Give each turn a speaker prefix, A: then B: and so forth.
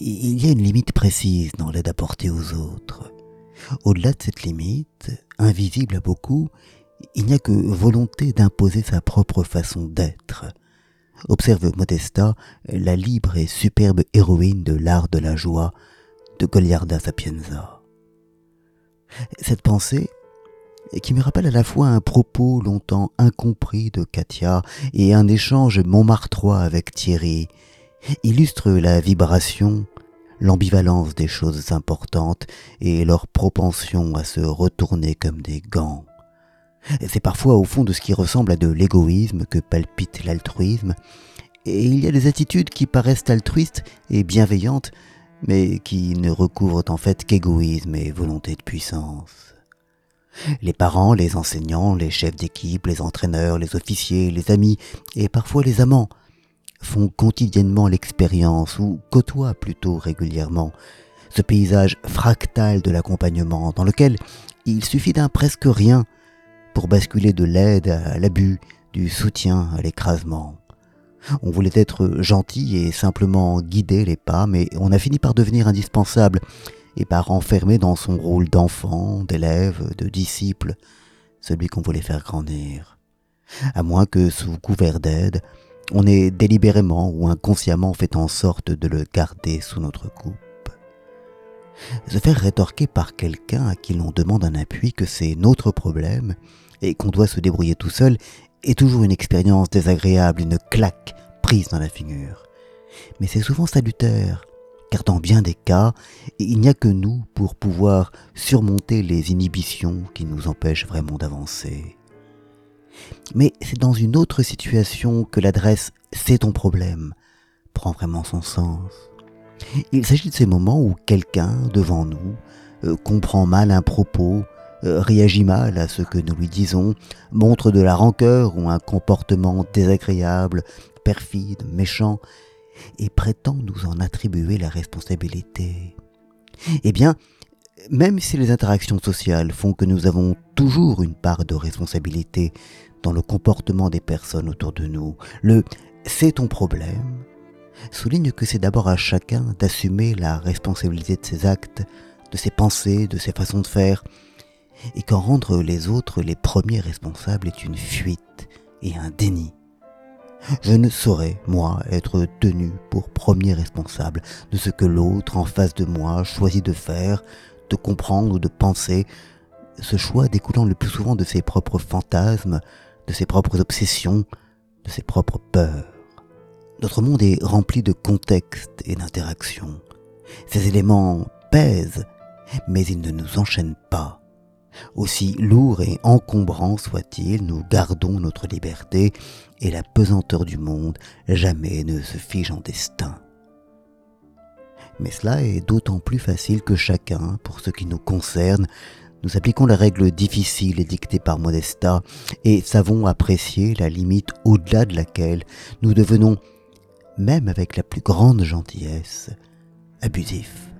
A: il y a une limite précise dans l'aide apportée aux autres. Au-delà de cette limite, invisible à beaucoup, il n'y a que volonté d'imposer sa propre façon d'être. Observe Modesta, la libre et superbe héroïne de l'art de la joie de Goliarda Sapienza. Cette pensée, qui me rappelle à la fois un propos longtemps incompris de Katia et un échange montmartrois avec Thierry, illustre la vibration, l'ambivalence des choses importantes et leur propension à se retourner comme des gants. C'est parfois au fond de ce qui ressemble à de l'égoïsme que palpite l'altruisme, et il y a des attitudes qui paraissent altruistes et bienveillantes, mais qui ne recouvrent en fait qu'égoïsme et volonté de puissance. Les parents, les enseignants, les chefs d'équipe, les entraîneurs, les officiers, les amis, et parfois les amants, font quotidiennement l'expérience, ou côtoient plutôt régulièrement, ce paysage fractal de l'accompagnement dans lequel il suffit d'un presque rien pour basculer de l'aide à l'abus, du soutien à l'écrasement. On voulait être gentil et simplement guider les pas, mais on a fini par devenir indispensable et par enfermer dans son rôle d'enfant, d'élève, de disciple, celui qu'on voulait faire grandir. À moins que, sous couvert d'aide, on ait délibérément ou inconsciemment fait en sorte de le garder sous notre coupe. Se faire rétorquer par quelqu'un à qui l'on demande un appui que c'est notre problème et qu'on doit se débrouiller tout seul est toujours une expérience désagréable, une claque prise dans la figure. Mais c'est souvent salutaire, car dans bien des cas, il n'y a que nous pour pouvoir surmonter les inhibitions qui nous empêchent vraiment d'avancer. Mais c'est dans une autre situation que l'adresse C'est ton problème prend vraiment son sens. Il s'agit de ces moments où quelqu'un, devant nous, euh, comprend mal un propos, euh, réagit mal à ce que nous lui disons, montre de la rancœur ou un comportement désagréable, perfide, méchant, et prétend nous en attribuer la responsabilité. Eh bien, même si les interactions sociales font que nous avons toujours une part de responsabilité dans le comportement des personnes autour de nous, le c'est ton problème souligne que c'est d'abord à chacun d'assumer la responsabilité de ses actes, de ses pensées, de ses façons de faire, et qu'en rendre les autres les premiers responsables est une fuite et un déni. Je ne saurais, moi, être tenu pour premier responsable de ce que l'autre en face de moi choisit de faire, de comprendre ou de penser, ce choix découlant le plus souvent de ses propres fantasmes, de ses propres obsessions, de ses propres peurs. Notre monde est rempli de contextes et d'interactions. Ces éléments pèsent, mais ils ne nous enchaînent pas. Aussi lourd et encombrant soit-il, nous gardons notre liberté et la pesanteur du monde jamais ne se fige en destin. Mais cela est d'autant plus facile que chacun, pour ce qui nous concerne, nous appliquons la règle difficile dictée par Modesta et savons apprécier la limite au-delà de laquelle nous devenons, même avec la plus grande gentillesse, abusifs.